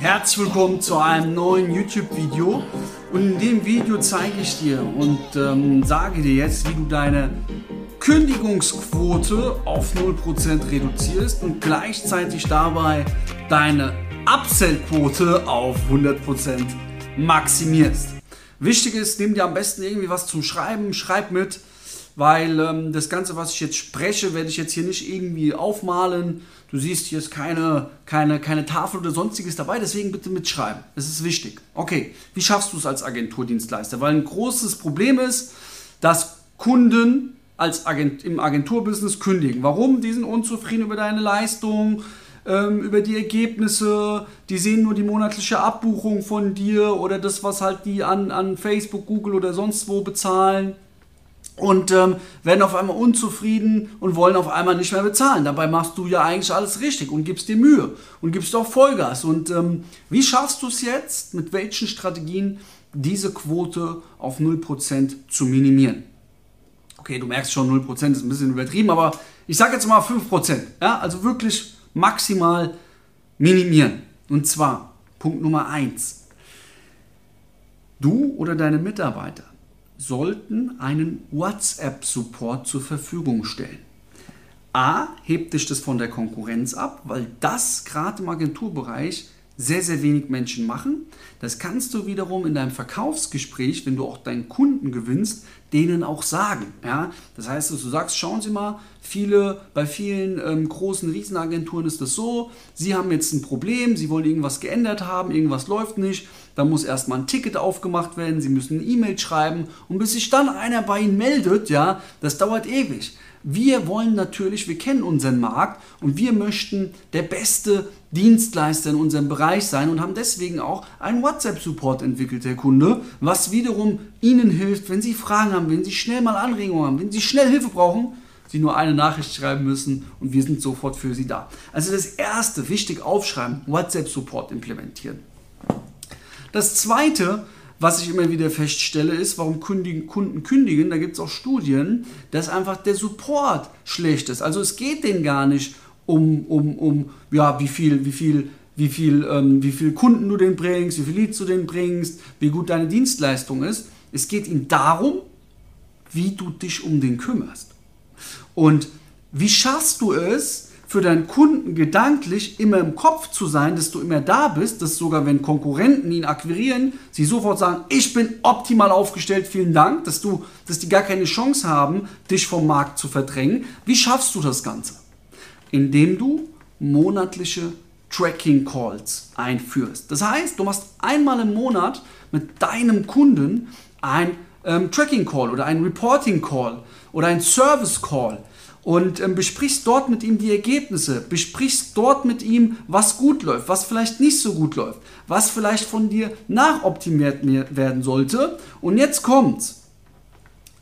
Herzlich willkommen zu einem neuen YouTube-Video. Und in dem Video zeige ich dir und ähm, sage dir jetzt, wie du deine Kündigungsquote auf 0% reduzierst und gleichzeitig dabei deine Upsell-Quote auf 100% maximierst. Wichtig ist, nimm dir am besten irgendwie was zum Schreiben, schreib mit, weil ähm, das Ganze, was ich jetzt spreche, werde ich jetzt hier nicht irgendwie aufmalen. Du siehst, hier ist keine, keine, keine Tafel oder sonstiges dabei, deswegen bitte mitschreiben. Das ist wichtig. Okay, wie schaffst du es als Agenturdienstleister? Weil ein großes Problem ist, dass Kunden als Agent, im Agenturbusiness kündigen. Warum? Die sind unzufrieden über deine Leistung, ähm, über die Ergebnisse, die sehen nur die monatliche Abbuchung von dir oder das, was halt die an, an Facebook, Google oder sonst wo bezahlen und ähm, werden auf einmal unzufrieden und wollen auf einmal nicht mehr bezahlen. Dabei machst du ja eigentlich alles richtig und gibst dir Mühe und gibst auch Vollgas. Und ähm, wie schaffst du es jetzt, mit welchen Strategien diese Quote auf 0% zu minimieren? Okay, du merkst schon, 0% ist ein bisschen übertrieben, aber ich sage jetzt mal 5%. Ja? Also wirklich maximal minimieren. Und zwar Punkt Nummer 1. Du oder deine Mitarbeiter sollten einen WhatsApp-Support zur Verfügung stellen. A, hebt dich das von der Konkurrenz ab, weil das gerade im Agenturbereich sehr, sehr wenig Menschen machen. Das kannst du wiederum in deinem Verkaufsgespräch, wenn du auch deinen Kunden gewinnst, denen auch sagen. Ja? Das heißt, dass du sagst, schauen Sie mal, viele, bei vielen ähm, großen Riesenagenturen ist das so, Sie haben jetzt ein Problem, Sie wollen irgendwas geändert haben, irgendwas läuft nicht, da muss erstmal ein Ticket aufgemacht werden, Sie müssen eine E-Mail schreiben und bis sich dann einer bei Ihnen meldet, ja, das dauert ewig. Wir wollen natürlich, wir kennen unseren Markt und wir möchten der beste Dienstleister in unserem Bereich sein und haben deswegen auch einen WhatsApp-Support entwickelt, der Kunde, was wiederum Ihnen hilft, wenn Sie Fragen haben, wenn Sie schnell mal Anregungen haben, wenn Sie schnell Hilfe brauchen, Sie nur eine Nachricht schreiben müssen und wir sind sofort für Sie da. Also das erste, wichtig aufschreiben, WhatsApp-Support implementieren. Das zweite, was ich immer wieder feststelle, ist, warum Kunden kündigen. Da gibt es auch Studien, dass einfach der Support schlecht ist. Also es geht denen gar nicht um, um, um ja, wie viel, wie viel, wie viel, ähm, wie viel Kunden du den bringst, wie viel Leads du den bringst, wie gut deine Dienstleistung ist. Es geht ihnen darum, wie du dich um den kümmerst. Und wie schaffst du es, für deinen Kunden gedanklich immer im Kopf zu sein, dass du immer da bist, dass sogar wenn Konkurrenten ihn akquirieren, sie sofort sagen, ich bin optimal aufgestellt, vielen Dank, dass du, dass die gar keine Chance haben, dich vom Markt zu verdrängen. Wie schaffst du das Ganze? Indem du monatliche Tracking Calls einführst. Das heißt, du machst einmal im Monat mit deinem Kunden ein ähm, Tracking Call oder ein Reporting Call oder ein Service Call und ähm, besprichst dort mit ihm die Ergebnisse, besprichst dort mit ihm, was gut läuft, was vielleicht nicht so gut läuft, was vielleicht von dir nachoptimiert werden sollte. Und jetzt kommt's.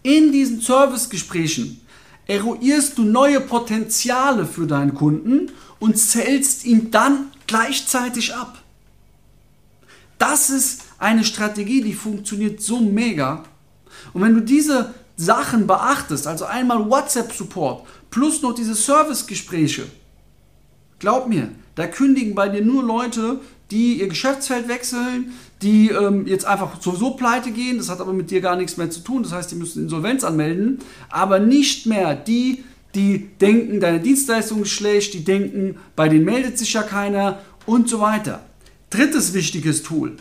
In diesen Servicegesprächen eruierst du neue Potenziale für deinen Kunden und zählst ihn dann gleichzeitig ab. Das ist eine Strategie, die funktioniert so mega. Und wenn du diese Sachen beachtest, also einmal WhatsApp-Support plus noch diese Servicegespräche, glaub mir, da kündigen bei dir nur Leute, die ihr Geschäftsfeld wechseln, die ähm, jetzt einfach sowieso pleite gehen, das hat aber mit dir gar nichts mehr zu tun, das heißt, die müssen Insolvenz anmelden, aber nicht mehr die, die denken, deine Dienstleistung ist schlecht, die denken, bei denen meldet sich ja keiner und so weiter. Drittes wichtiges Tool.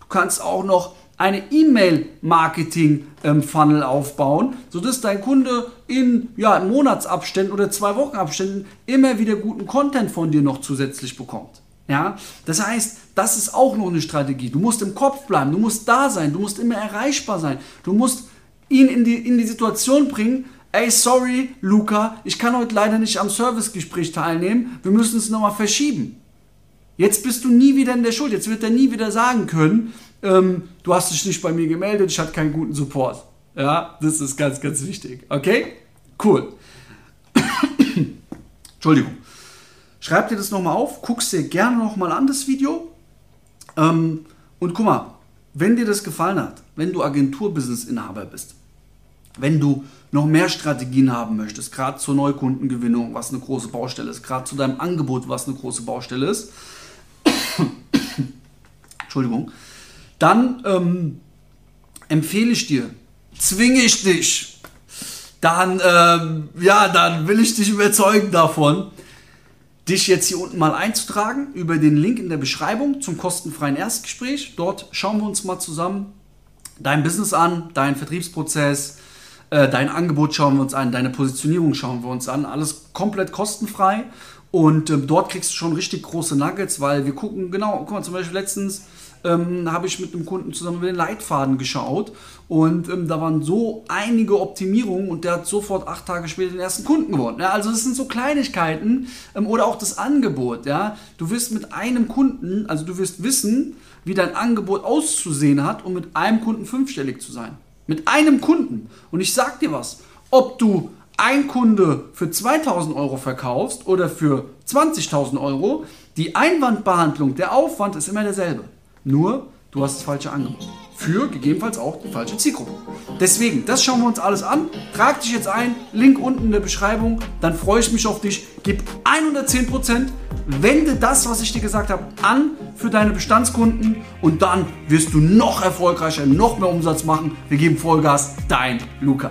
Du kannst auch noch eine E-Mail-Marketing-Funnel aufbauen, sodass dein Kunde in ja, Monatsabständen oder zwei Wochenabständen immer wieder guten Content von dir noch zusätzlich bekommt. Ja, das heißt, das ist auch noch eine Strategie. Du musst im Kopf bleiben, du musst da sein, du musst immer erreichbar sein, du musst ihn in die, in die Situation bringen, ey, sorry, Luca, ich kann heute leider nicht am Servicegespräch teilnehmen, wir müssen es nochmal verschieben. Jetzt bist du nie wieder in der Schuld, jetzt wird er nie wieder sagen können, ähm, du hast dich nicht bei mir gemeldet, ich hatte keinen guten Support. Ja, das ist ganz, ganz wichtig. Okay? Cool. Entschuldigung. Schreib dir das nochmal auf, guckst dir gerne nochmal an, das Video. Ähm, und guck mal, wenn dir das gefallen hat, wenn du Agenturbusiness-Inhaber bist, wenn du noch mehr Strategien haben möchtest, gerade zur Neukundengewinnung, was eine große Baustelle ist, gerade zu deinem Angebot, was eine große Baustelle ist, Entschuldigung, dann ähm, empfehle ich dir, zwinge ich dich, dann, ähm, ja, dann will ich dich überzeugen davon, dich jetzt hier unten mal einzutragen über den Link in der Beschreibung zum kostenfreien Erstgespräch. Dort schauen wir uns mal zusammen dein Business an, deinen Vertriebsprozess, äh, dein Angebot schauen wir uns an, deine Positionierung schauen wir uns an. Alles komplett kostenfrei. Und ähm, dort kriegst du schon richtig große Nuggets, weil wir gucken, genau, guck mal, zum Beispiel letztens ähm, habe ich mit einem Kunden zusammen über den Leitfaden geschaut und ähm, da waren so einige Optimierungen und der hat sofort acht Tage später den ersten Kunden gewonnen. Ja, also das sind so Kleinigkeiten ähm, oder auch das Angebot. Ja, du wirst mit einem Kunden, also du wirst wissen, wie dein Angebot auszusehen hat, um mit einem Kunden fünfstellig zu sein. Mit einem Kunden. Und ich sag dir was, ob du ein Kunde für 2000 Euro verkaufst oder für 20.000 Euro, die Einwandbehandlung, der Aufwand ist immer derselbe. Nur, du hast das falsche Angebot. Für gegebenenfalls auch die falsche Zielgruppe. Deswegen, das schauen wir uns alles an. Trag dich jetzt ein, Link unten in der Beschreibung. Dann freue ich mich auf dich. Gib 110%, wende das, was ich dir gesagt habe, an für deine Bestandskunden und dann wirst du noch erfolgreicher, noch mehr Umsatz machen. Wir geben Vollgas. Dein Luca.